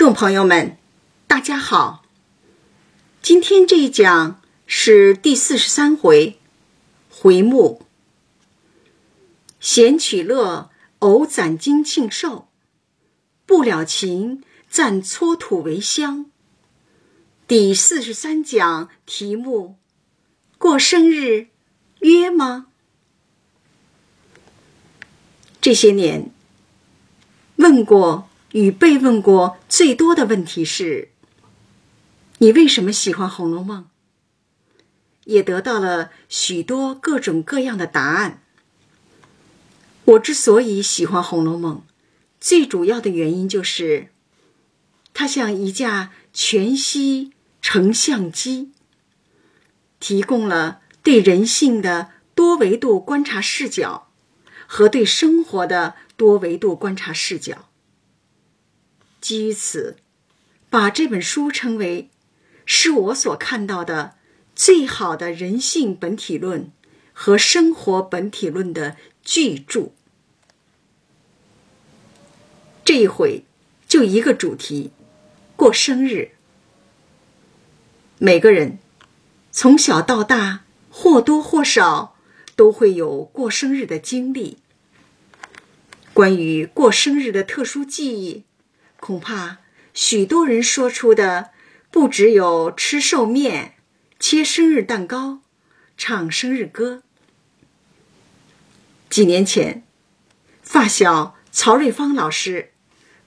众朋友们，大家好。今天这一讲是第四十三回，回目“闲取乐，偶攒金庆寿；不了情，暂搓土为香”。第四十三讲题目：过生日约吗？这些年问过。与被问过最多的问题是：“你为什么喜欢《红楼梦》？”也得到了许多各种各样的答案。我之所以喜欢《红楼梦》，最主要的原因就是，它像一架全息成像机，提供了对人性的多维度观察视角和对生活的多维度观察视角。基于此，把这本书称为是我所看到的最好的人性本体论和生活本体论的巨著。这一回就一个主题：过生日。每个人从小到大或多或少都会有过生日的经历。关于过生日的特殊记忆。恐怕许多人说出的不只有吃寿面、切生日蛋糕、唱生日歌。几年前，发小曹瑞芳老师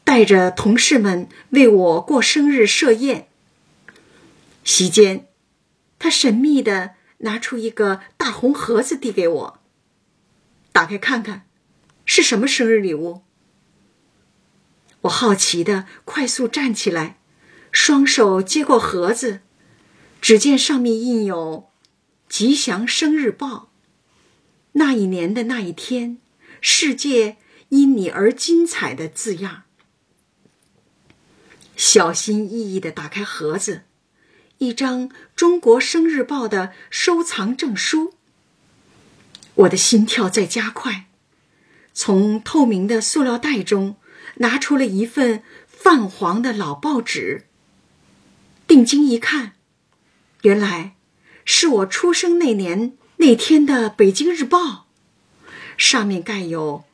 带着同事们为我过生日设宴。席间，他神秘的拿出一个大红盒子递给我，打开看看，是什么生日礼物？我好奇的快速站起来，双手接过盒子，只见上面印有“吉祥生日报”。那一年的那一天，世界因你而精彩的字样。小心翼翼的打开盒子，一张《中国生日报》的收藏证书。我的心跳在加快，从透明的塑料袋中。拿出了一份泛黄的老报纸，定睛一看，原来是我出生那年那天的《北京日报》，上面盖有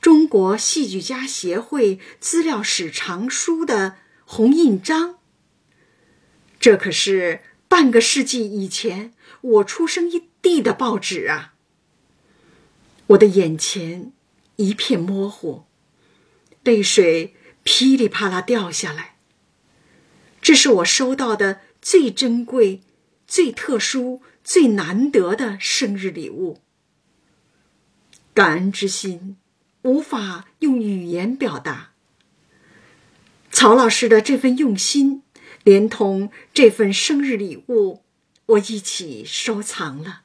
中国戏剧家协会资料史藏书的红印章。这可是半个世纪以前我出生一地的报纸啊！我的眼前一片模糊。泪水噼里啪啦掉下来。这是我收到的最珍贵、最特殊、最难得的生日礼物。感恩之心无法用语言表达。曹老师的这份用心，连同这份生日礼物，我一起收藏了。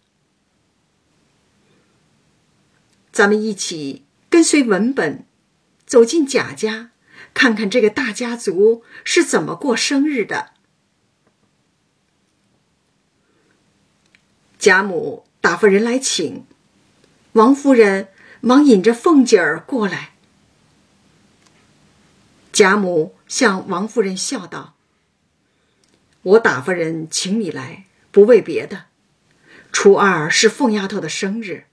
咱们一起跟随文本。走进贾家，看看这个大家族是怎么过生日的。贾母打发人来请，王夫人忙引着凤姐儿过来。贾母向王夫人笑道：“我打发人请你来，不为别的，初二是凤丫头的生日，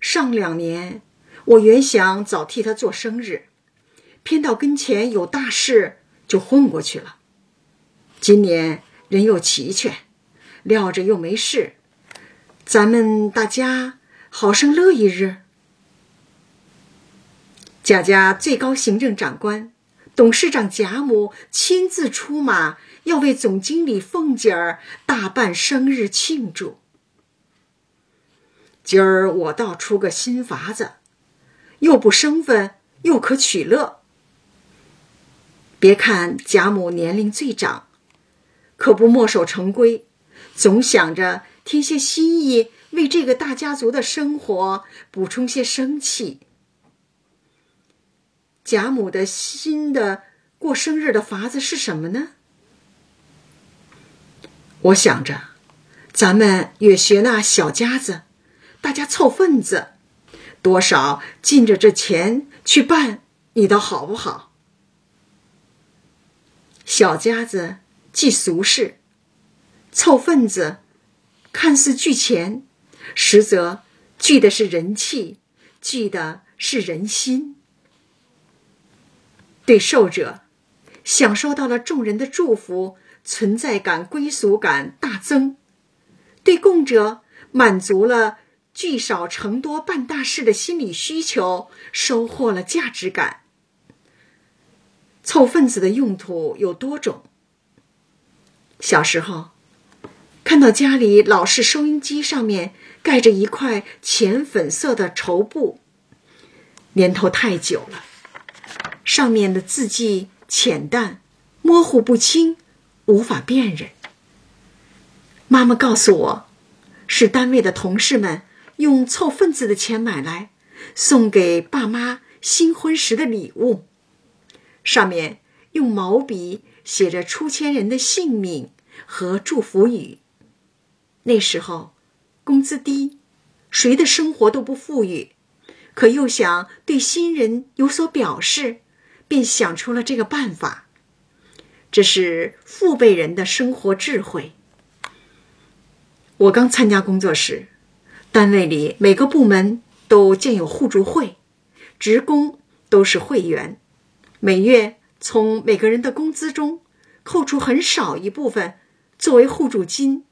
上两年。”我原想早替他做生日，偏到跟前有大事，就混过去了。今年人又齐全，料着又没事，咱们大家好生乐一日。贾家最高行政长官、董事长贾母亲自出马，要为总经理凤姐儿大办生日庆祝。今儿我倒出个新法子。又不生分，又可取乐。别看贾母年龄最长，可不墨守成规，总想着添些新意，为这个大家族的生活补充些生气。贾母的新的过生日的法子是什么呢？我想着，咱们也学那小家子，大家凑份子。多少尽着这钱去办，你倒好不好？小家子即俗事，凑份子看似聚钱，实则聚的是人气，聚的是人心。对受者，享受到了众人的祝福，存在感、归属感大增；对供者，满足了聚少成多办大事的心理需求，收获了价值感。凑份子的用途有多种。小时候，看到家里老式收音机上面盖着一块浅粉色的绸布，年头太久了，上面的字迹浅淡、模糊不清，无法辨认。妈妈告诉我，是单位的同事们用凑份子的钱买来，送给爸妈新婚时的礼物。上面用毛笔写着出签人的姓名和祝福语。那时候工资低，谁的生活都不富裕，可又想对新人有所表示，便想出了这个办法。这是父辈人的生活智慧。我刚参加工作时，单位里每个部门都建有互助会，职工都是会员。每月从每个人的工资中扣除很少一部分作为互助金，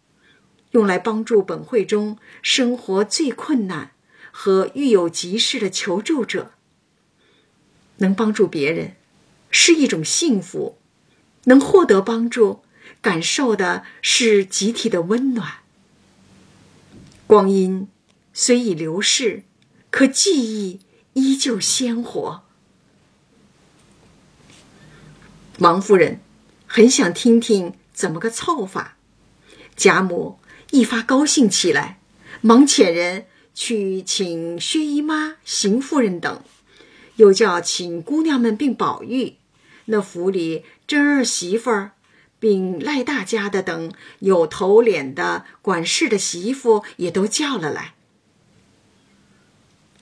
用来帮助本会中生活最困难和遇有急事的求助者。能帮助别人是一种幸福，能获得帮助，感受的是集体的温暖。光阴虽已流逝，可记忆依旧鲜活。王夫人很想听听怎么个凑法，贾母一发高兴起来，忙遣人去请薛姨妈、邢夫人等，又叫请姑娘们并宝玉，那府里真儿媳妇儿，并赖大家的等有头脸的管事的媳妇也都叫了来。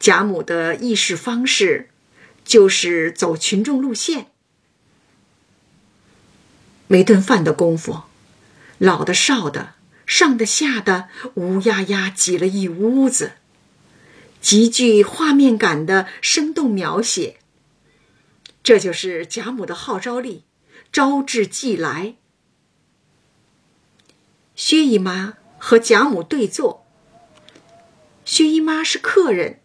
贾母的议事方式，就是走群众路线。没顿饭的功夫，老的少的上的下的乌压压挤了一屋子，极具画面感的生动描写。这就是贾母的号召力，招致即来。薛姨妈和贾母对坐，薛姨妈是客人，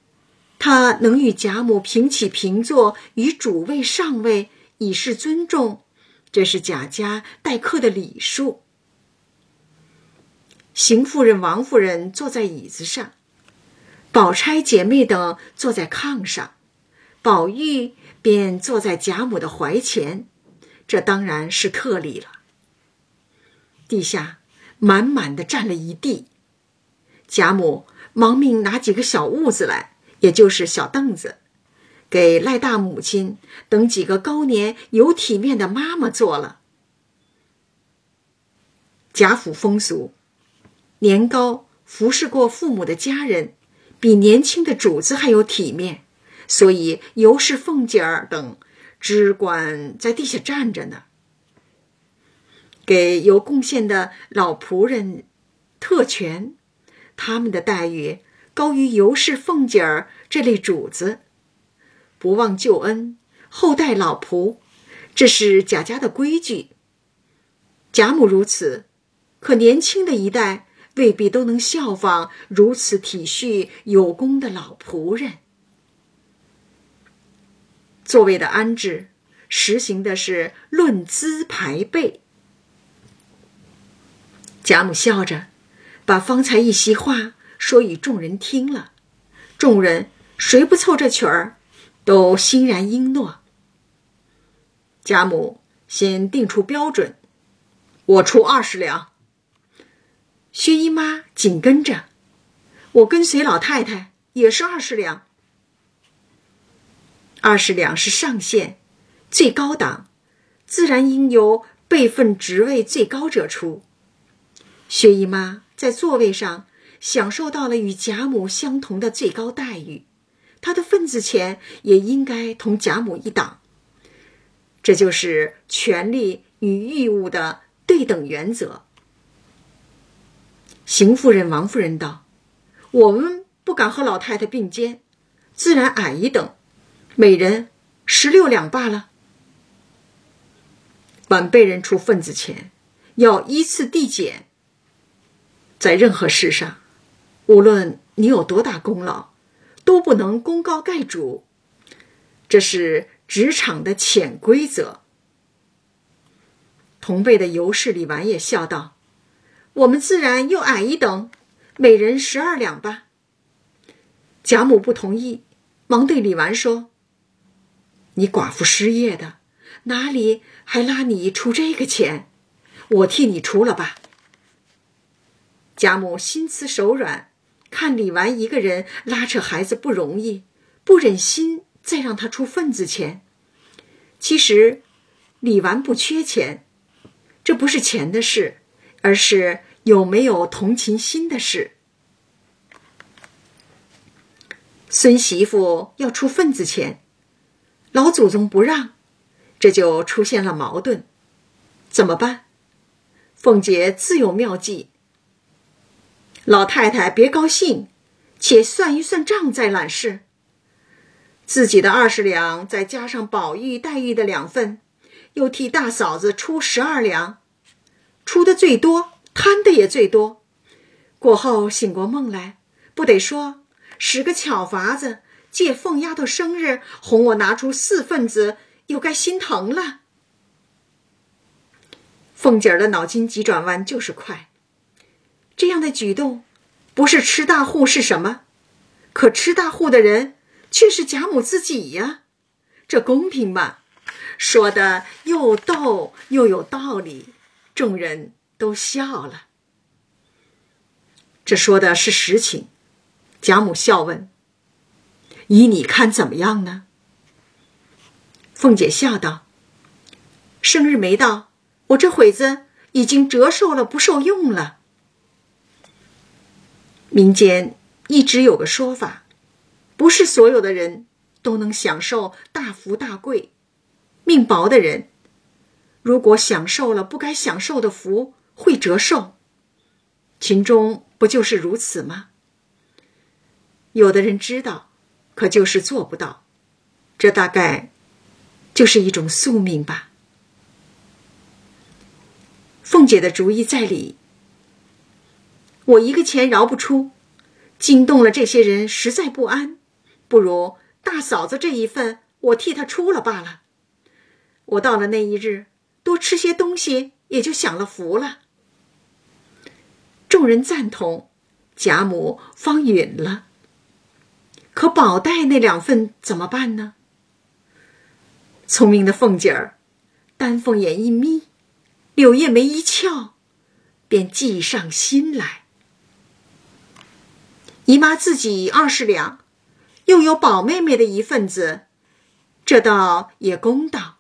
她能与贾母平起平坐，与主位上位，以示尊重。这是贾家待客的礼数。邢夫人、王夫人坐在椅子上，宝钗姐妹等坐在炕上，宝玉便坐在贾母的怀前，这当然是特例了。地下满满的站了一地，贾母忙命拿几个小屋子来，也就是小凳子。给赖大母亲等几个高年有体面的妈妈做了。贾府风俗，年高服侍过父母的家人，比年轻的主子还有体面，所以尤氏、凤姐儿等只管在地下站着呢。给有贡献的老仆人特权，他们的待遇高于尤氏、凤姐儿这类主子。不忘旧恩，厚待老仆，这是贾家的规矩。贾母如此，可年轻的一代未必都能效仿如此体恤有功的老仆人。座位的安置，实行的是论资排辈。贾母笑着，把方才一席话说与众人听了，众人谁不凑这曲儿？都欣然应诺。贾母先定出标准，我出二十两。薛姨妈紧跟着，我跟随老太太也是二十两。二十两是上限，最高档，自然应由辈分职位最高者出。薛姨妈在座位上享受到了与贾母相同的最高待遇。他的份子钱也应该同贾母一档，这就是权利与义务的对等原则。邢夫人、王夫人道：“我们不敢和老太太并肩，自然矮一等，每人十六两罢了。晚辈人出份子钱，要依次递减。在任何事上，无论你有多大功劳，都不能功高盖主，这是职场的潜规则。”同辈的尤氏、李纨也笑道。我们自然又矮一等，每人十二两吧。贾母不同意，忙对李纨说：“你寡妇失业的，哪里还拉你出这个钱？我替你出了吧。”贾母心慈手软，看李纨一个人拉扯孩子不容易，不忍心再让他出份子钱。其实，李纨不缺钱，这不是钱的事。而是有没有同情心的事。孙媳妇要出份子钱，老祖宗不让，这就出现了矛盾。怎么办？凤姐自有妙计。老太太别高兴，且算一算账再揽事。自己的二十两，再加上宝玉、黛玉的两份，又替大嫂子出十二两。出的最多，贪的也最多。过后醒过梦来，不得说使个巧法子，借凤丫头生日哄我拿出四份子，又该心疼了。凤姐儿的脑筋急转弯就是快，这样的举动不是吃大户是什么？可吃大户的人却是贾母自己呀，这公平吗？说的又逗又有道理。众人都笑了。这说的是实情。贾母笑问：“依你看怎么样呢？”凤姐笑道：“生日没到，我这会子已经折寿了，不受用了。”民间一直有个说法，不是所有的人都能享受大富大贵，命薄的人。如果享受了不该享受的福，会折寿。秦钟不就是如此吗？有的人知道，可就是做不到。这大概就是一种宿命吧。凤姐的主意在理。我一个钱饶不出，惊动了这些人，实在不安。不如大嫂子这一份，我替她出了罢了。我到了那一日。多吃些东西，也就享了福了。众人赞同，贾母方允了。可宝黛那两份怎么办呢？聪明的凤姐儿，丹凤眼一眯，柳叶眉一翘，便计上心来。姨妈自己二十两，又有宝妹妹的一份子，这倒也公道。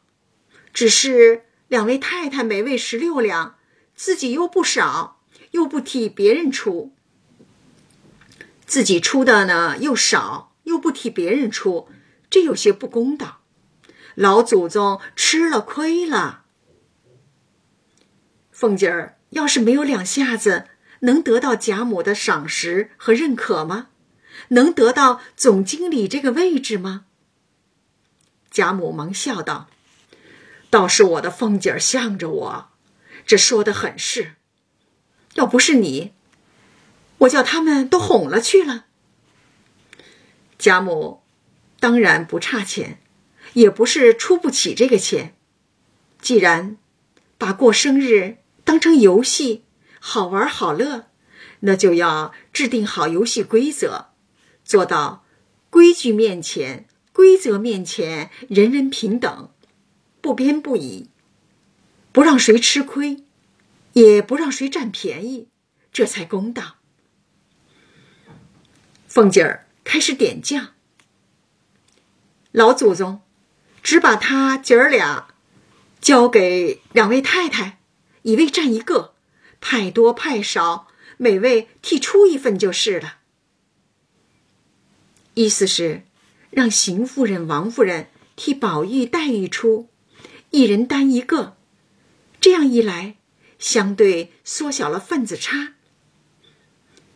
只是。两位太太每位十六两，自己又不少，又不替别人出，自己出的呢又少，又不替别人出，这有些不公道。老祖宗吃了亏了。凤姐儿要是没有两下子，能得到贾母的赏识和认可吗？能得到总经理这个位置吗？贾母忙笑道。倒是我的凤姐儿向着我，这说的很是。要不是你，我叫他们都哄了去了。贾母当然不差钱，也不是出不起这个钱。既然把过生日当成游戏，好玩好乐，那就要制定好游戏规则，做到规矩面前、规则面前人人平等。不偏不倚，不让谁吃亏，也不让谁占便宜，这才公道。凤姐儿开始点将，老祖宗只把他姐儿俩交给两位太太，一位占一个，派多派少，每位替出一份就是了。意思是让邢夫人、王夫人替宝玉、黛玉出。一人担一个，这样一来，相对缩小了份子差。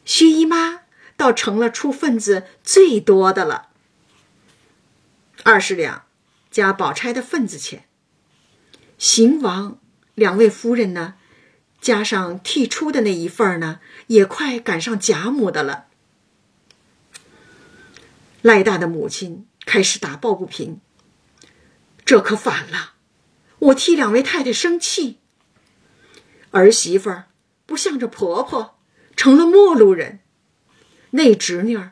薛姨妈倒成了出份子最多的了，二十两加宝钗的份子钱。邢王两位夫人呢，加上替出的那一份呢，也快赶上贾母的了。赖大的母亲开始打抱不平，这可反了，我替两位太太生气。儿媳妇不向着婆婆。成了陌路人，那侄女儿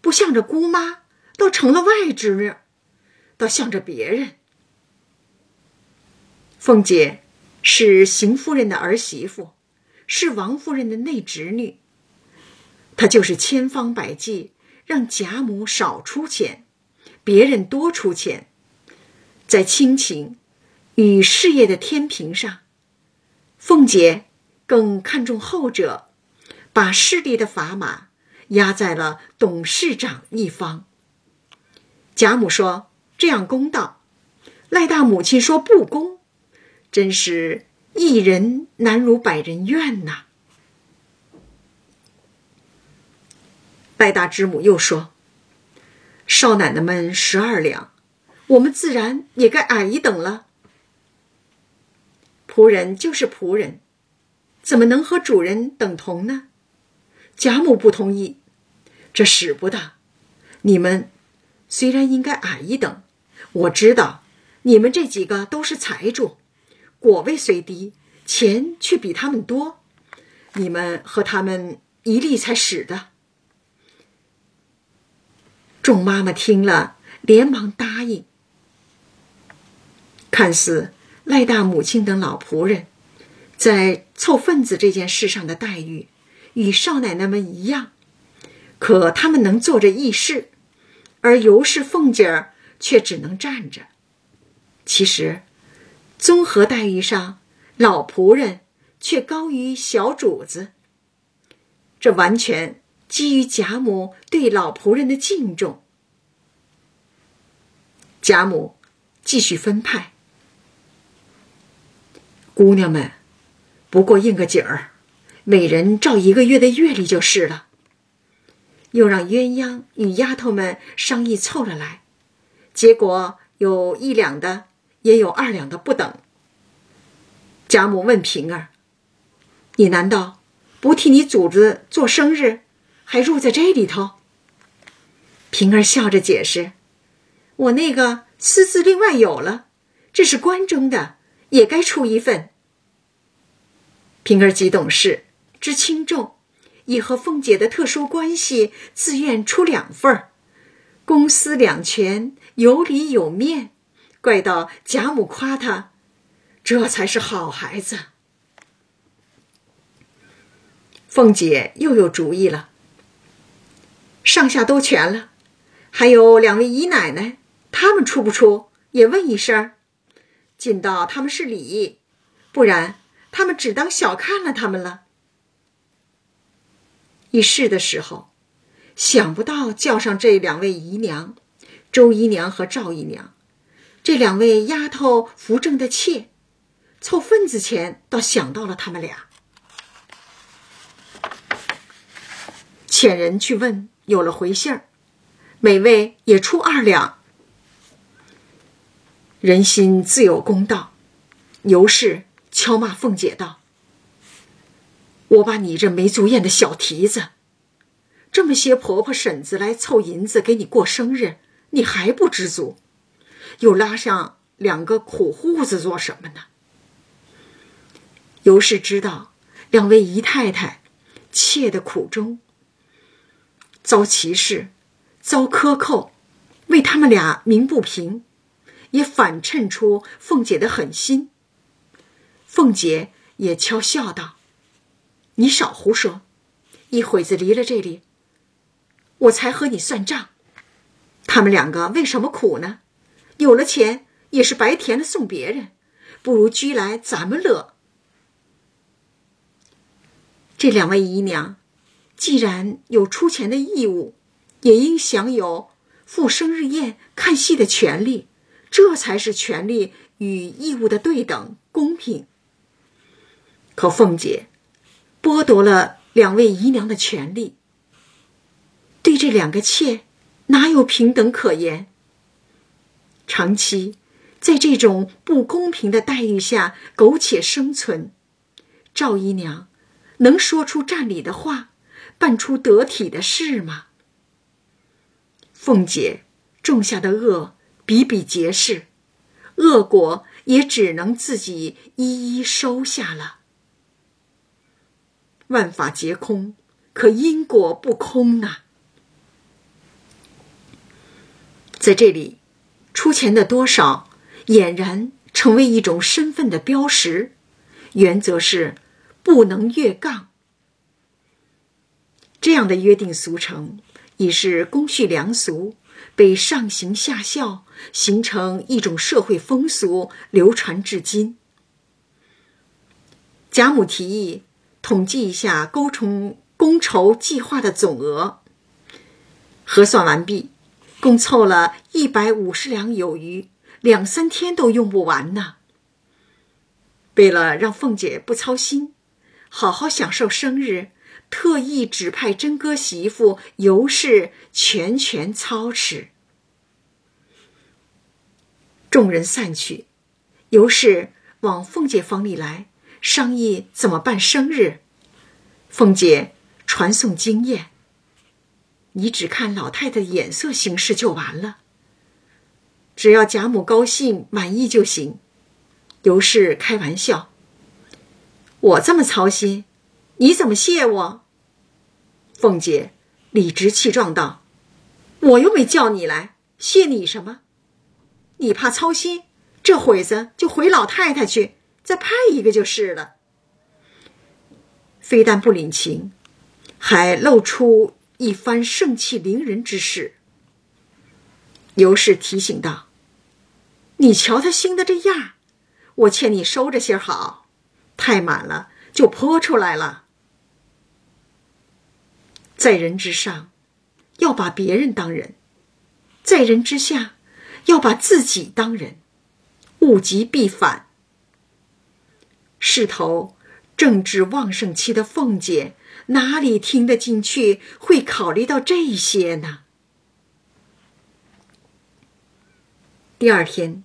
不向着姑妈，倒成了外侄女，倒向着别人。凤姐是邢夫人的儿媳妇，是王夫人的内侄女，她就是千方百计让贾母少出钱，别人多出钱，在亲情与事业的天平上，凤姐更看重后者。把势力的砝码压在了董事长一方。贾母说：“这样公道。”赖大母亲说：“不公。”真是一人难如百人怨呐。赖大之母又说：“少奶奶们十二两，我们自然也该矮一等了。仆人就是仆人，怎么能和主人等同呢？”贾母不同意，这使不得。你们虽然应该矮一等，我知道你们这几个都是财主，果位虽低，钱却比他们多。你们和他们一粒才使的。众妈妈听了，连忙答应。看似赖大母亲等老仆人，在凑份子这件事上的待遇。与少奶奶们一样，可他们能坐着议事，而尤氏、凤姐儿却只能站着。其实，综合待遇上，老仆人却高于小主子。这完全基于贾母对老仆人的敬重。贾母继续分派，姑娘们不过应个景儿。每人照一个月的月例就是了。又让鸳鸯与丫头们商议凑了来，结果有一两的，也有二两的不等。贾母问平儿：“你难道不替你主子做生日，还入在这里头？”平儿笑着解释：“我那个私自另外有了，这是关中的，也该出一份。”平儿极懂事。知轻重，以和凤姐的特殊关系，自愿出两份儿，公私两全，有理有面。怪到贾母夸他，这才是好孩子。凤姐又有主意了，上下都全了，还有两位姨奶奶，他们出不出也问一声，尽到他们是礼，不然他们只当小看了他们了。议事的时候，想不到叫上这两位姨娘，周姨娘和赵姨娘，这两位丫头扶正的妾，凑份子钱倒想到了他们俩。遣人去问，有了回信儿，每位也出二两。人心自有公道，尤氏敲骂凤姐道。我把你这没足眼的小蹄子，这么些婆婆婶子来凑银子给你过生日，你还不知足，又拉上两个苦户子做什么呢？尤氏知道两位姨太太妾的苦衷，遭歧视，遭克扣，为他们俩鸣不平，也反衬出凤姐的狠心。凤姐也悄笑道。你少胡说！一会子离了这里，我才和你算账。他们两个为什么苦呢？有了钱也是白填了送别人，不如居来咱们乐。这两位姨娘，既然有出钱的义务，也应享有赴生日宴、看戏的权利，这才是权利与义务的对等公平。可凤姐剥夺了两位姨娘的权利，对这两个妾哪有平等可言？长期在这种不公平的待遇下苟且生存，赵姨娘能说出占理的话，办出得体的事吗？凤姐种下的恶比比皆是，恶果也只能自己一一收下了。万法皆空，可因果不空呐。在这里，出钱的多少俨然成为一种身份的标识，原则是不能越杠。这样的约定俗成已是公序良俗，被上行下效，形成一种社会风俗，流传至今。贾母提议。统计一下勾重公筹计划的总额，核算完毕，共凑了一百五十两有余，两三天都用不完呢。为了让凤姐不操心，好好享受生日，特意指派真哥媳妇尤氏全权操持。众人散去，尤氏往凤姐房里来。商议怎么办生日，凤姐传送经验。你只看老太太眼色行事就完了，只要贾母高兴满意就行。尤氏开玩笑：“我这么操心，你怎么谢我？”凤姐理直气壮道：“我又没叫你来，谢你什么？你怕操心，这会子就回老太太去。”再派一个就是了。非但不领情，还露出一番盛气凌人之势。尤氏提醒道：“你瞧他兴的这样，我劝你收着些好，太满了就泼出来了。在人之上，要把别人当人；在人之下，要把自己当人。物极必反。”势头正值旺盛期的凤姐哪里听得进去？会考虑到这些呢？第二天，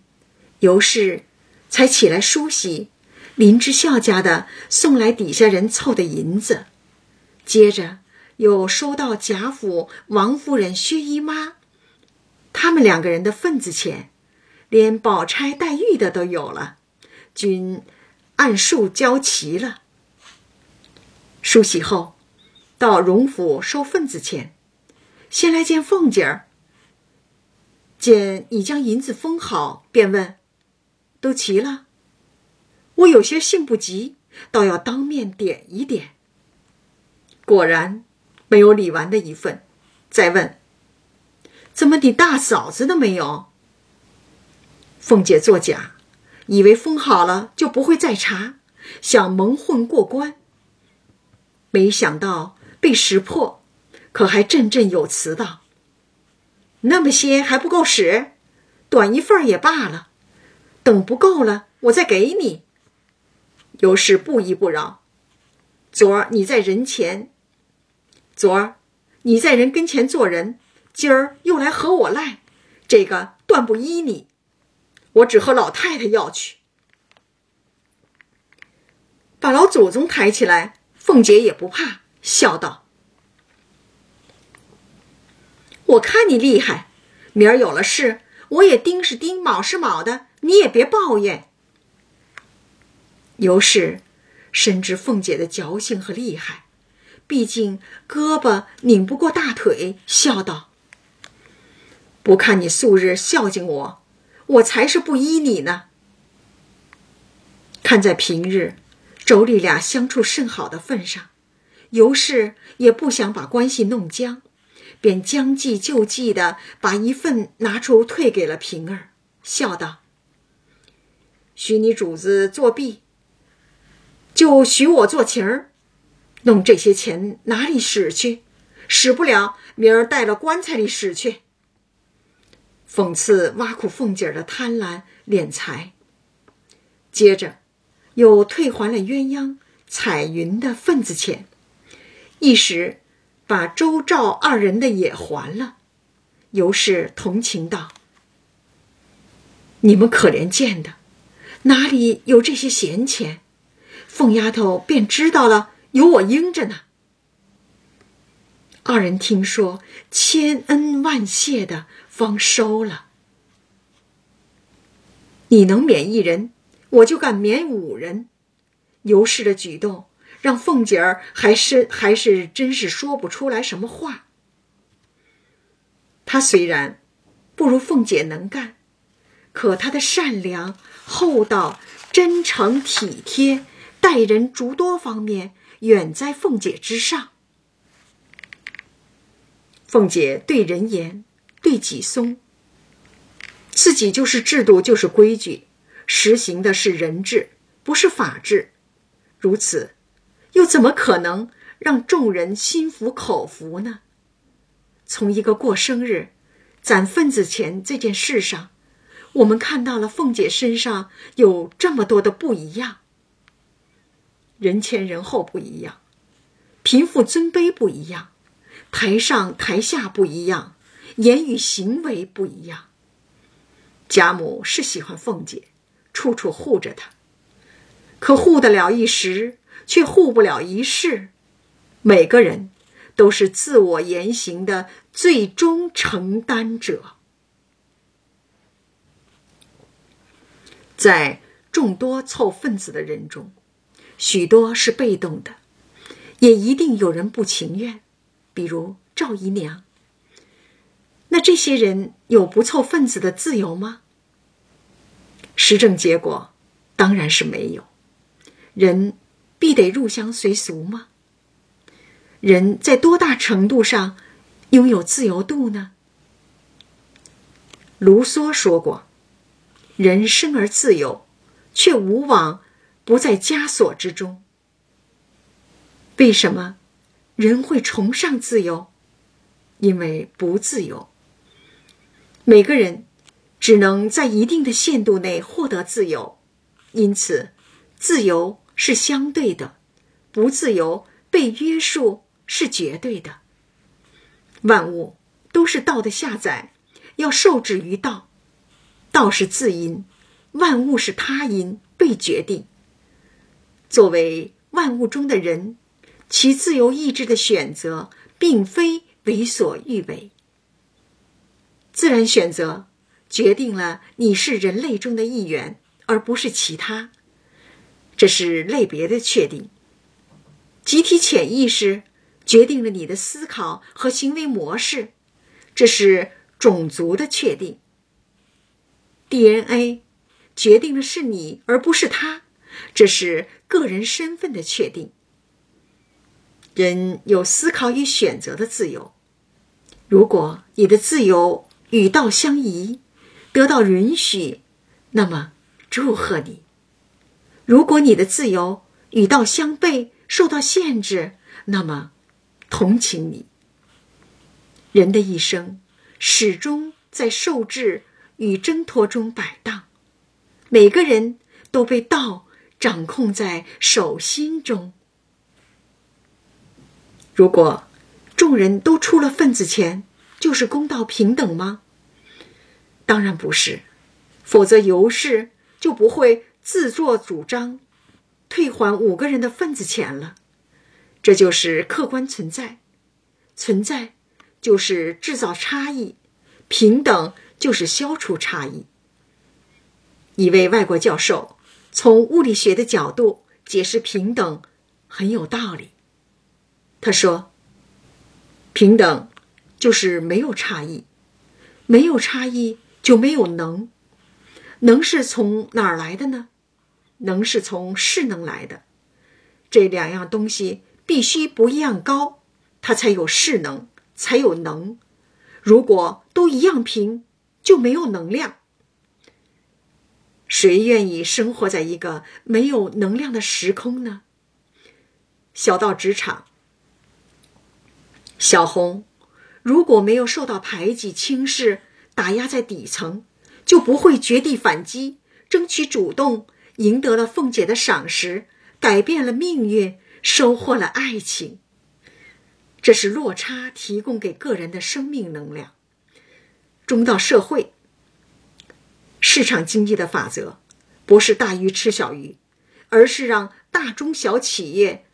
尤氏才起来梳洗，林之孝家的送来底下人凑的银子，接着又收到贾府王夫人、薛姨妈他们两个人的份子钱，连宝钗、黛玉的都有了，均。按数交齐了。梳洗后，到荣府收份子钱，先来见凤姐儿。见已将银子封好，便问：“都齐了？”我有些性不急，倒要当面点一点。果然没有李纨的一份。再问：“怎么你大嫂子都没有？”凤姐作假。以为封好了就不会再查，想蒙混过关。没想到被识破，可还振振有词道：“那么些还不够使，短一份也罢了。等不够了，我再给你。”尤氏不依不饶：“昨儿你在人前，昨儿你在人跟前做人，今儿又来和我赖，这个断不依你。”我只和老太太要去，把老祖宗抬起来，凤姐也不怕，笑道：“我看你厉害，明儿有了事，我也丁是丁，卯是卯的，你也别抱怨。”尤氏深知凤姐的矫情和厉害，毕竟胳膊拧不过大腿，笑道：“不看你素日孝敬我。”我才是不依你呢。看在平日妯娌俩相处甚好的份上，尤氏也不想把关系弄僵，便将计就计的把一份拿出退给了平儿，笑道：“许你主子作弊，就许我做情儿，弄这些钱哪里使去？使不了，明儿带了棺材里使去。”讽刺挖苦凤姐的贪婪敛财，接着又退还了鸳鸯、彩云的份子钱，一时把周赵二人的也还了。尤氏同情道：“你们可怜见的，哪里有这些闲钱？凤丫头便知道了，有我应着呢。”二人听说，千恩万谢的，方收了。你能免一人，我就敢免五人。尤氏的举动，让凤姐儿还是还是真是说不出来什么话。她虽然不如凤姐能干，可她的善良、厚道、真诚、体贴、待人诸多方面，远在凤姐之上。凤姐对人严，对己松。自己就是制度，就是规矩，实行的是人治，不是法治。如此，又怎么可能让众人心服口服呢？从一个过生日、攒份子钱这件事上，我们看到了凤姐身上有这么多的不一样：人前人后不一样，贫富尊卑不一样，台上台下不一样，言语行为不一样。贾母是喜欢凤姐，处处护着她，可护得了一时，却护不了一世。每个人都是自我言行的最终承担者，在众多凑份子的人中，许多是被动的，也一定有人不情愿，比如赵姨娘。那这些人有不凑份子的自由吗？实证结果当然是没有。人必得入乡随俗吗？人在多大程度上拥有自由度呢？卢梭说过：“人生而自由，却无往不在枷锁之中。”为什么人会崇尚自由？因为不自由。每个人只能在一定的限度内获得自由，因此，自由是相对的，不自由、被约束是绝对的。万物都是道的下载，要受制于道，道是自因，万物是他因，被决定。作为万物中的人，其自由意志的选择，并非为所欲为。自然选择决定了你是人类中的一员，而不是其他。这是类别的确定。集体潜意识决定了你的思考和行为模式，这是种族的确定。DNA 决定的是你，而不是他，这是个人身份的确定。人有思考与选择的自由。如果你的自由，与道相宜，得到允许，那么祝贺你；如果你的自由与道相悖，受到限制，那么同情你。人的一生始终在受制与挣脱中摆荡，每个人都被道掌控在手心中。如果众人都出了份子钱。就是公道平等吗？当然不是，否则尤氏就不会自作主张退还五个人的份子钱了。这就是客观存在，存在就是制造差异，平等就是消除差异。一位外国教授从物理学的角度解释平等很有道理。他说：“平等。”就是没有差异，没有差异就没有能，能是从哪儿来的呢？能是从势能来的，这两样东西必须不一样高，它才有势能，才有能。如果都一样平，就没有能量。谁愿意生活在一个没有能量的时空呢？小到职场，小红。如果没有受到排挤、轻视、打压在底层，就不会绝地反击，争取主动赢得了凤姐的赏识，改变了命运，收获了爱情。这是落差提供给个人的生命能量。中到社会，市场经济的法则不是大鱼吃小鱼，而是让大中小企业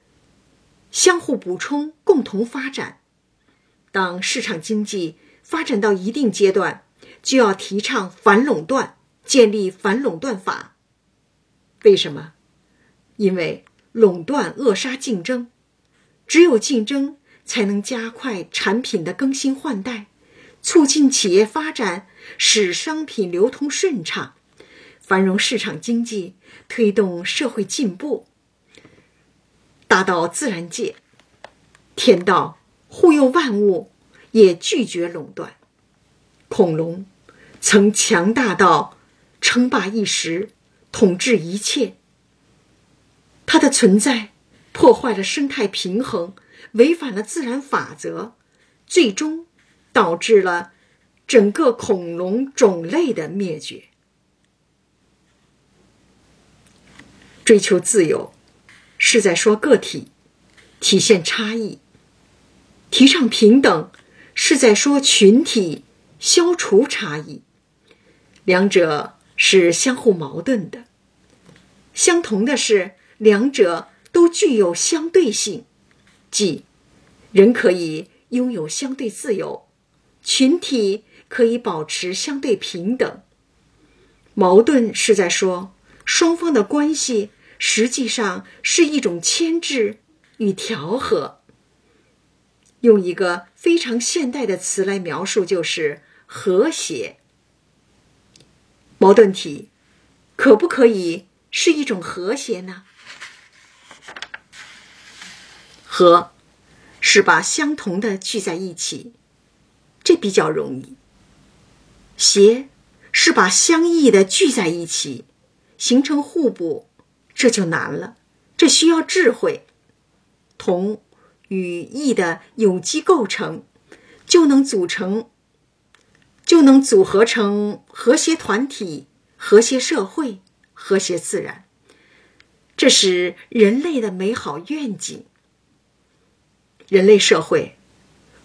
相互补充，共同发展。当市场经济发展到一定阶段，就要提倡反垄断，建立反垄断法。为什么？因为垄断扼杀竞争，只有竞争才能加快产品的更新换代。促进企业发展，使商品流通顺畅，繁荣市场经济，推动社会进步。大到自然界，天道护佑万物，也拒绝垄断。恐龙曾强大到称霸一时，统治一切。它的存在破坏了生态平衡，违反了自然法则，最终。导致了整个恐龙种类的灭绝。追求自由，是在说个体体现差异；提倡平等，是在说群体消除差异。两者是相互矛盾的。相同的是，两者都具有相对性，即人可以拥有相对自由。群体可以保持相对平等。矛盾是在说双方的关系实际上是一种牵制与调和。用一个非常现代的词来描述，就是和谐。矛盾体可不可以是一种和谐呢？和是把相同的聚在一起。这比较容易。谐是把相异的聚在一起，形成互补，这就难了。这需要智慧。同与异的有机构成，就能组成，就能组合成和谐团体、和谐社会、和谐自然。这是人类的美好愿景。人类社会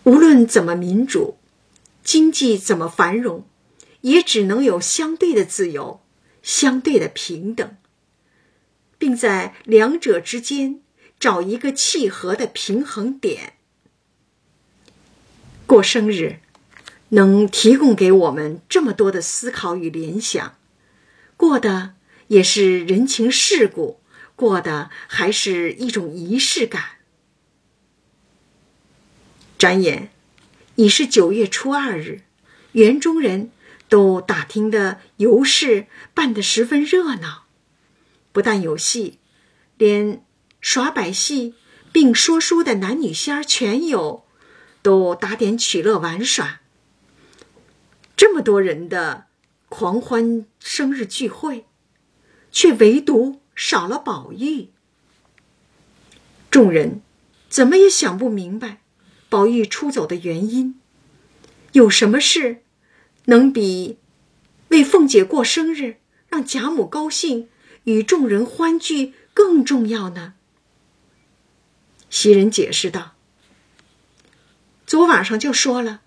无论怎么民主。经济怎么繁荣，也只能有相对的自由、相对的平等，并在两者之间找一个契合的平衡点。过生日，能提供给我们这么多的思考与联想，过的也是人情世故，过的还是一种仪式感。转眼。已是九月初二日，园中人都打听的游市办得十分热闹，不但有戏，连耍百戏并说书的男女仙儿全有，都打点取乐玩耍。这么多人的狂欢生日聚会，却唯独少了宝玉。众人怎么也想不明白。宝玉出走的原因，有什么事能比为凤姐过生日、让贾母高兴、与众人欢聚更重要呢？袭人解释道：“昨晚上就说了，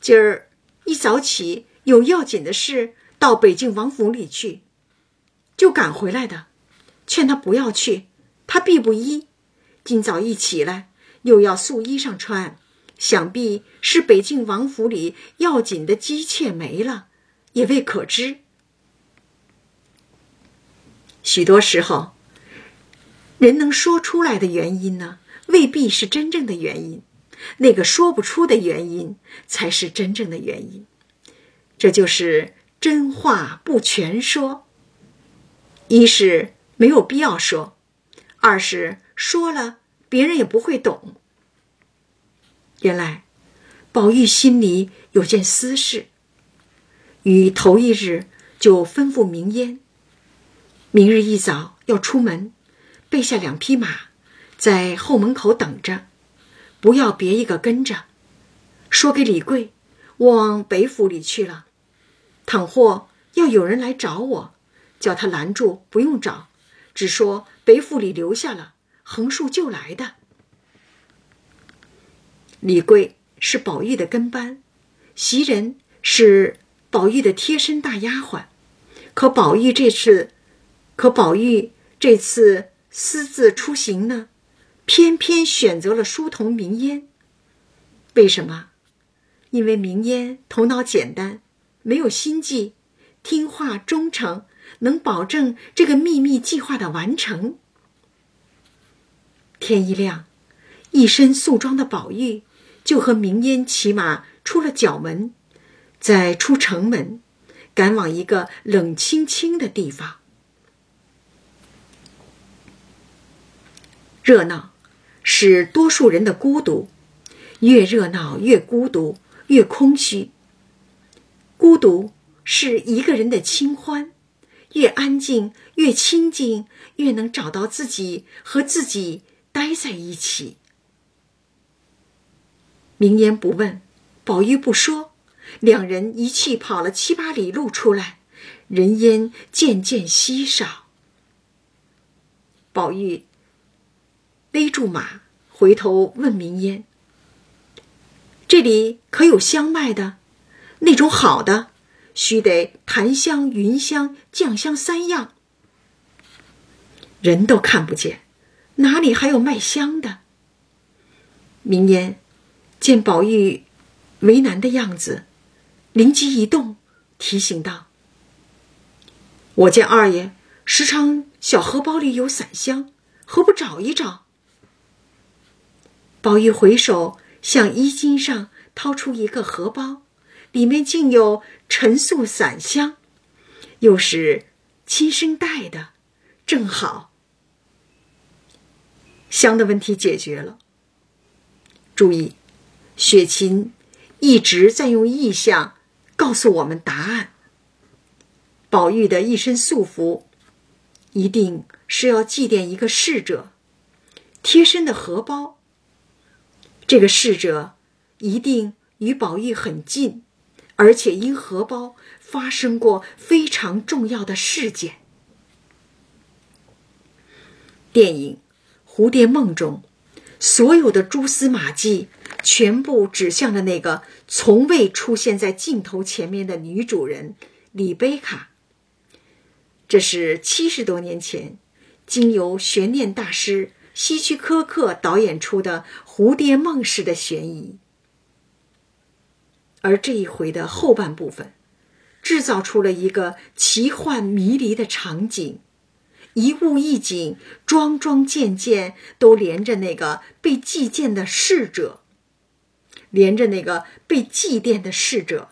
今儿一早起有要紧的事到北静王府里去，就赶回来的。劝他不要去，他必不依。今早一起来。”又要素衣裳穿，想必是北静王府里要紧的姬妾没了，也未可知。许多时候，人能说出来的原因呢，未必是真正的原因，那个说不出的原因才是真正的原因。这就是真话不全说。一是没有必要说，二是说了。别人也不会懂。原来，宝玉心里有件私事，于头一日就吩咐明烟：明日一早要出门，备下两匹马，在后门口等着，不要别一个跟着。说给李贵，我往北府里去了。倘或要有人来找我，叫他拦住，不用找，只说北府里留下了，横竖就来的。李贵是宝玉的跟班，袭人是宝玉的贴身大丫鬟，可宝玉这次，可宝玉这次私自出行呢，偏偏选择了书童明烟。为什么？因为明烟头脑简单，没有心计，听话忠诚，能保证这个秘密计划的完成。天一亮，一身素装的宝玉。就和明烟骑马出了角门，再出城门，赶往一个冷清清的地方。热闹是多数人的孤独，越热闹越孤独，越空虚。孤独是一个人的清欢，越安静越清静，越能找到自己和自己待在一起。明言不问，宝玉不说，两人一气跑了七八里路出来，人烟渐渐稀少。宝玉勒住马，回头问明烟：“这里可有香卖的？那种好的，须得檀香、云香、酱香三样。人都看不见，哪里还有卖香的？”明烟。见宝玉为难的样子，灵机一动，提醒道：“我见二爷时常小荷包里有散香，何不找一找？”宝玉回首向衣襟上掏出一个荷包，里面竟有陈素散香，又是亲生带的，正好，香的问题解决了。注意。雪琴一直在用意象告诉我们答案。宝玉的一身素服，一定是要祭奠一个逝者；贴身的荷包，这个逝者一定与宝玉很近，而且因荷包发生过非常重要的事件。电影《蝴蝶梦》中。所有的蛛丝马迹全部指向了那个从未出现在镜头前面的女主人李贝卡。这是七十多年前，经由悬念大师希区柯克导演出的蝴蝶梦式的悬疑。而这一回的后半部分，制造出了一个奇幻迷离的场景。一物一景，桩桩件件都连着那个被祭奠的逝者，连着那个被祭奠的逝者。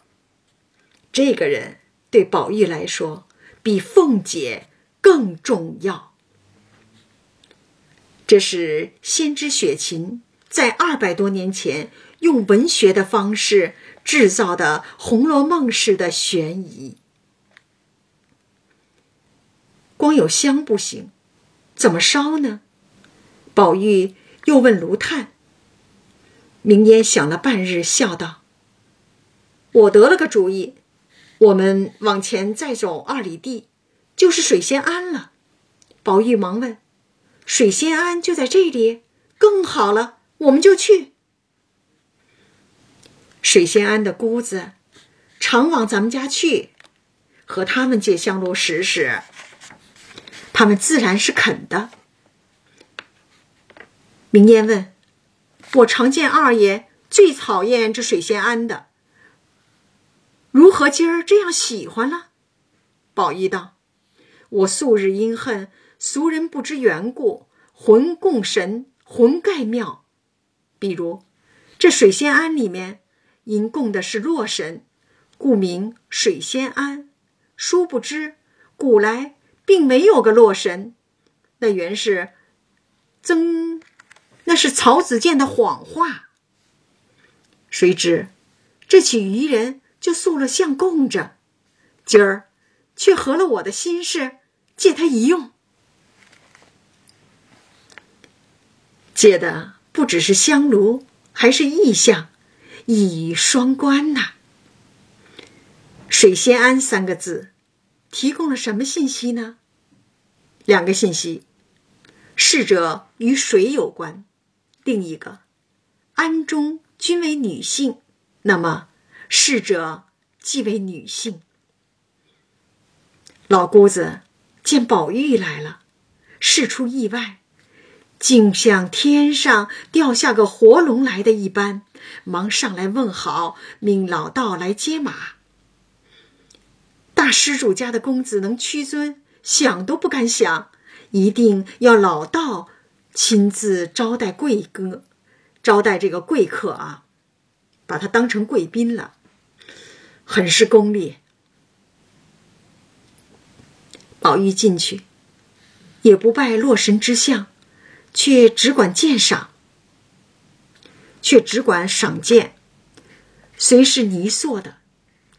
这个人对宝玉来说，比凤姐更重要。这是先知雪琴在二百多年前用文学的方式制造的《红楼梦》式的悬疑。光有香不行，怎么烧呢？宝玉又问卢探。明烟想了半日，笑道：“我得了个主意，我们往前再走二里地，就是水仙庵了。”宝玉忙问：“水仙庵就在这里？更好了，我们就去。”水仙庵的姑子常往咱们家去，和他们借香炉使使。他们自然是肯的。明烟问：“我常见二爷最讨厌这水仙庵的，如何今儿这样喜欢了？”宝玉道：“我素日阴恨俗人不知缘故，魂供神，魂盖庙。比如这水仙庵里面，因供的是洛神，故名水仙庵。殊不知古来。”并没有个洛神，那原是曾，那是曹子建的谎话。谁知这起渔人就塑了像供着，今儿却合了我的心事，借他一用，借的不只是香炉，还是意象，一语双关呐。水仙庵三个字。提供了什么信息呢？两个信息：逝者与水有关；另一个，庵中均为女性，那么逝者即为女性。老姑子见宝玉来了，事出意外，竟像天上掉下个活龙来的一般，忙上来问好，命老道来接马。大施主家的公子能屈尊。想都不敢想，一定要老道亲自招待贵哥，招待这个贵客啊，把他当成贵宾了，很是功利。宝玉进去，也不拜洛神之相，却只管鉴赏，却只管赏鉴，虽是泥塑的，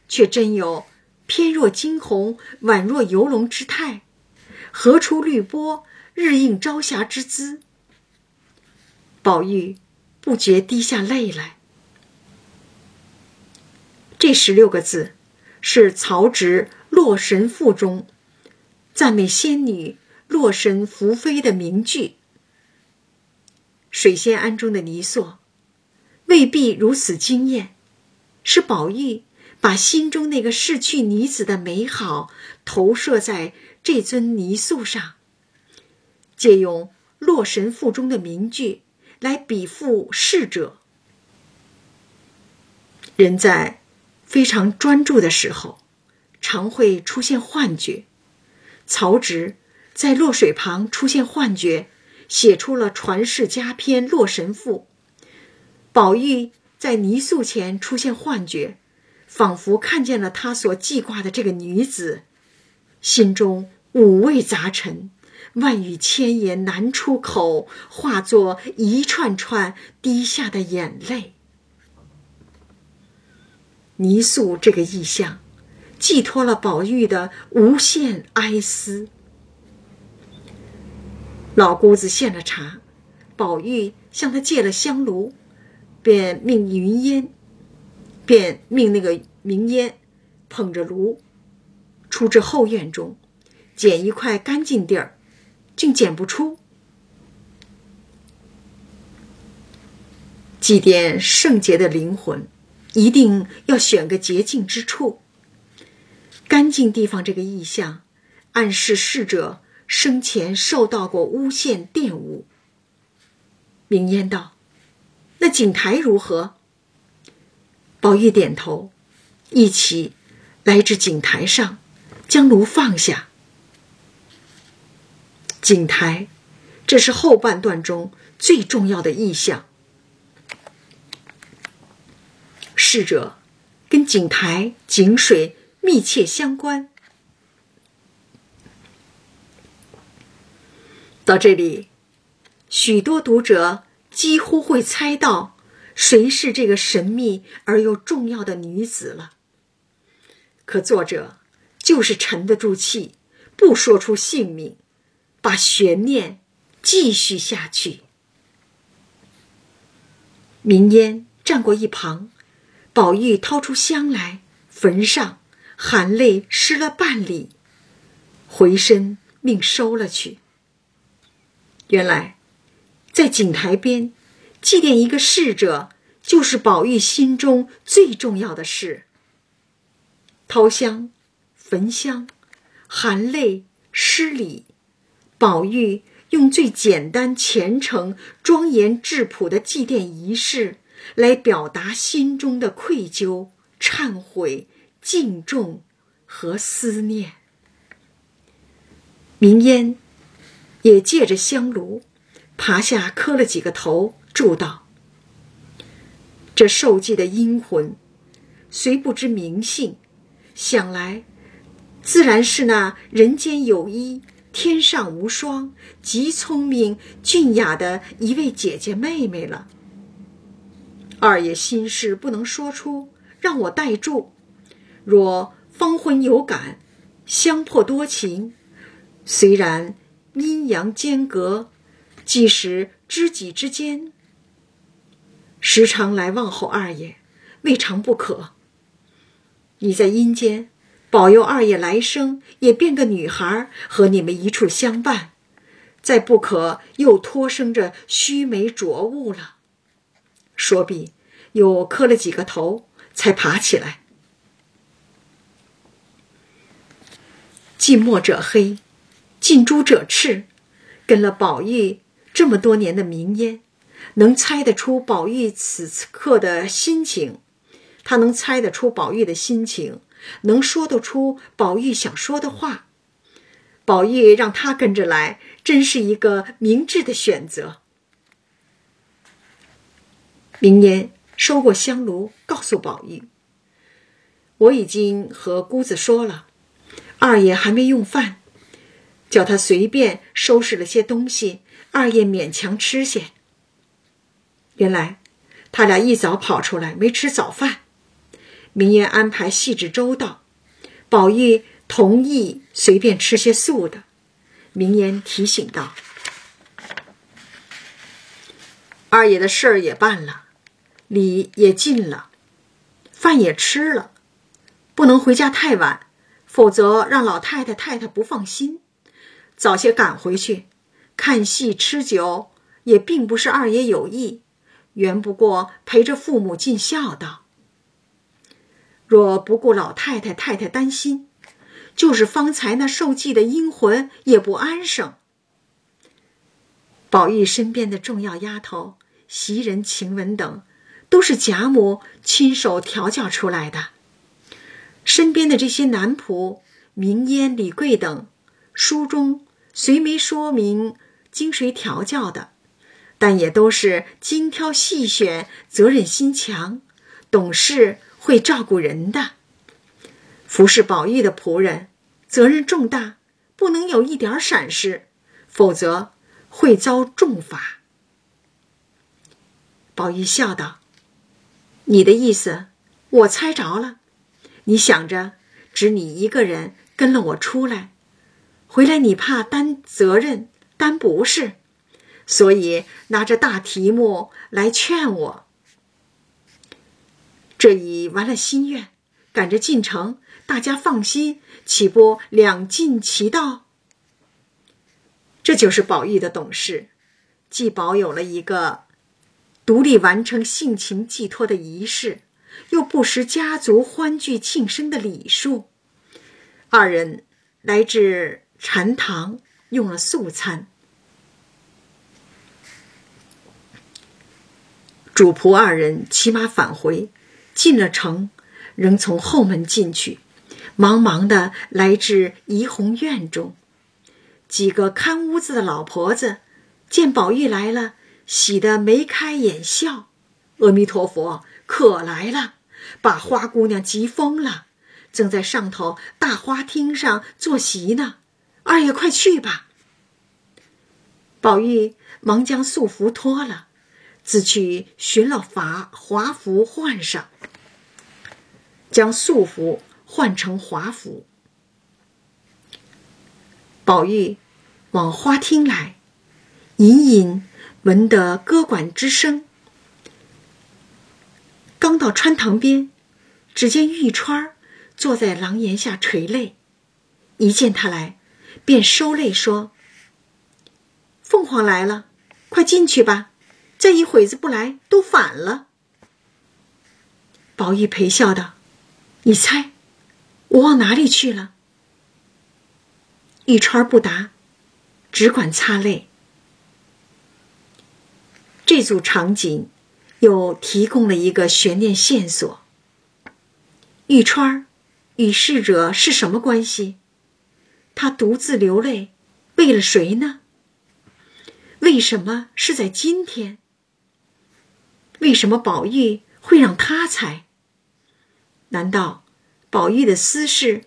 却真有。翩若惊鸿，宛若游龙之态；何出绿波，日映朝霞之姿。宝玉不觉滴下泪来。这十六个字，是曹植《洛神赋》中赞美仙女洛神福妃的名句。水仙庵中的泥塑，未必如此惊艳，是宝玉。把心中那个逝去女子的美好投射在这尊泥塑上，借用《洛神赋》中的名句来比附逝者。人在非常专注的时候，常会出现幻觉。曹植在洛水旁出现幻觉，写出了传世佳篇《洛神赋》。宝玉在泥塑前出现幻觉。仿佛看见了他所记挂的这个女子，心中五味杂陈，万语千言难出口，化作一串串滴下的眼泪。泥塑这个意象，寄托了宝玉的无限哀思。老姑子献了茶，宝玉向他借了香炉，便命云烟。便命那个明烟捧着炉出至后院中，捡一块干净地儿，竟捡不出。祭奠圣洁的灵魂，一定要选个洁净之处。干净地方这个意象，暗示逝者生前受到过诬陷玷污。明烟道：“那井台如何？”宝玉点头，一起来至井台上，将炉放下。井台，这是后半段中最重要的意象。逝者跟井台、井水密切相关。到这里，许多读者几乎会猜到。谁是这个神秘而又重要的女子了？可作者就是沉得住气，不说出姓名，把悬念继续下去。明烟站过一旁，宝玉掏出香来焚上，含泪施了半礼，回身命收了去。原来，在井台边。祭奠一个逝者，就是宝玉心中最重要的事。掏香、焚香、含泪施礼，宝玉用最简单、虔诚、庄严、质朴的祭奠仪式，来表达心中的愧疚、忏悔、敬重和思念。明烟也借着香炉，爬下磕了几个头。祝道：“这受祭的阴魂，虽不知名姓，想来自然是那人间有一、天上无双、极聪明俊雅的一位姐姐妹妹了。二爷心事不能说出，让我代住。若芳魂有感，香魄多情，虽然阴阳间隔，即使知己之间。”时常来问候二爷，未尝不可。你在阴间，保佑二爷来生也变个女孩，和你们一处相伴，再不可又托生着须眉浊物了。说毕，又磕了几个头，才爬起来。近墨者黑，近朱者赤。跟了宝玉这么多年的明烟，能猜得出宝玉此刻的心情。他能猜得出宝玉的心情，能说得出宝玉想说的话。宝玉让他跟着来，真是一个明智的选择。明烟收过香炉，告诉宝玉：“我已经和姑子说了，二爷还没用饭，叫他随便收拾了些东西，二爷勉强吃些。原来他俩一早跑出来，没吃早饭。”明烟安排细致周到，宝玉同意随便吃些素的。明烟提醒道：“二爷的事儿也办了，礼也尽了，饭也吃了，不能回家太晚，否则让老太太太太不放心。早些赶回去，看戏吃酒也并不是二爷有意，原不过陪着父母尽孝道。”若不顾老太太太太担心，就是方才那受祭的阴魂也不安生。宝玉身边的重要丫头袭人、晴雯等，都是贾母亲手调教出来的。身边的这些男仆明烟、李贵等，书中虽没说明经谁调教的，但也都是精挑细选、责任心强、懂事。会照顾人的，服侍宝玉的仆人，责任重大，不能有一点闪失，否则会遭重罚。宝玉笑道：“你的意思，我猜着了。你想着，只你一个人跟了我出来，回来你怕担责任、担不是，所以拿着大题目来劝我。”这已完了心愿，赶着进城，大家放心，岂不两尽其道？这就是宝玉的懂事，既保有了一个独立完成性情寄托的仪式，又不失家族欢聚庆生的礼数。二人来至禅堂，用了素餐，主仆二人骑马返回。进了城，仍从后门进去，忙忙的来至怡红院中。几个看屋子的老婆子见宝玉来了，喜得眉开眼笑。阿弥陀佛，可来了，把花姑娘急疯了，正在上头大花厅上坐席呢。二爷快去吧。宝玉忙将素服脱了。自去寻了法华服换上，将素服换成华服。宝玉往花厅来，隐隐闻得歌管之声。刚到穿堂边，只见玉钏坐在廊檐下垂泪，一见他来，便收泪说：“凤凰来了，快进去吧。”再一会子不来，都反了。宝玉陪笑道：“你猜，我往哪里去了？”玉钏不答，只管擦泪。这组场景又提供了一个悬念线索：玉钏与逝者是什么关系？他独自流泪，为了谁呢？为什么是在今天？为什么宝玉会让他猜？难道宝玉的私事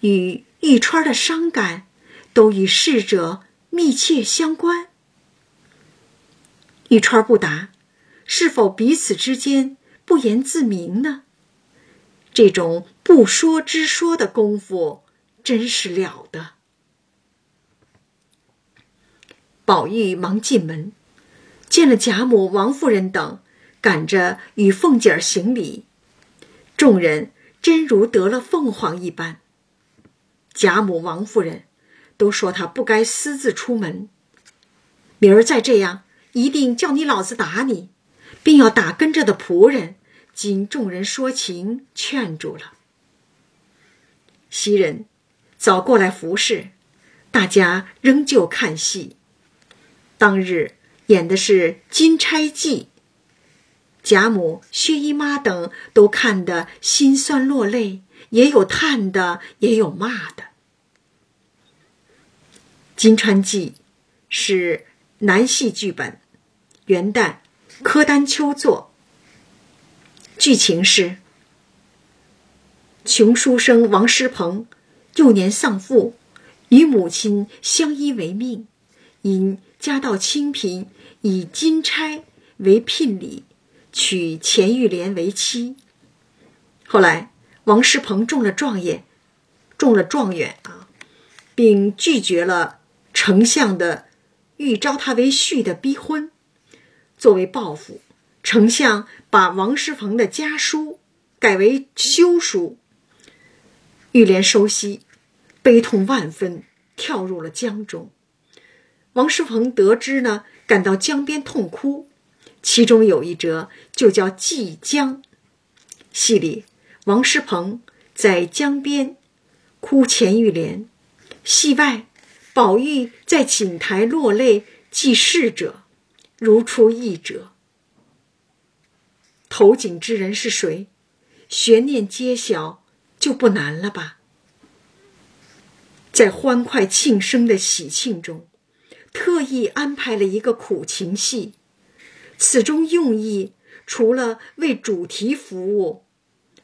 与玉钏的伤感都与逝者密切相关？玉钏不答，是否彼此之间不言自明呢？这种不说之说的功夫真是了得。宝玉忙进门，见了贾母、王夫人等。赶着与凤姐儿行礼，众人真如得了凤凰一般。贾母、王夫人都说他不该私自出门。明儿再这样，一定叫你老子打你，并要打跟着的仆人。经众人说情，劝住了。袭人早过来服侍，大家仍旧看戏。当日演的是《金钗记》，贾母、薛姨妈等都看得心酸落泪，也有叹的，也有骂的。《金钗记》是南戏剧本，元旦柯丹秋作。剧情是：穷书生王师鹏幼年丧父，与母亲相依为命，因家道清贫，以金钗为聘礼，娶钱玉莲为妻。后来王世鹏中了状元，中了状元啊，并拒绝了丞相的欲招他为婿的逼婚，作为报复。丞相把王世鹏的家书改为休书。玉莲收悉，悲痛万分，跳入了江中。王师鹏得知呢，赶到江边痛哭。其中有一折就叫《祭江》。戏里，王师鹏在江边哭钱玉莲；戏外，宝玉在锦台落泪祭逝者，如出一辙。投井之人是谁？悬念揭晓就不难了吧？在欢快庆生的喜庆中，特意安排了一个苦情戏，此中用意除了为主题服务，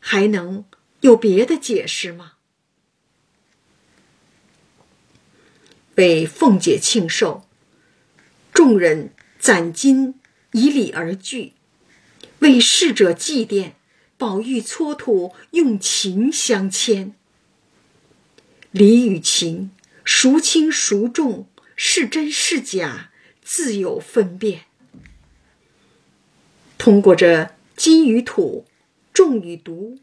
还能有别的解释吗？为凤姐庆寿，众人攒金以礼而聚。为逝者祭奠，宝玉搓土用情相牵。礼与情，孰轻孰重，是真是假，自有分辨。通过这金与土、重与毒、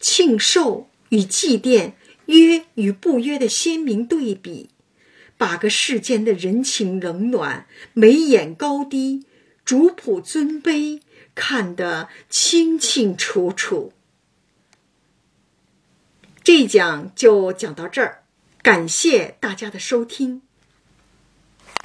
庆寿与祭奠、约与不约的鲜明对比，把个世间的人情冷暖、眉眼高低、主仆尊卑。看得清清楚楚。这一讲就讲到这儿，感谢大家的收听。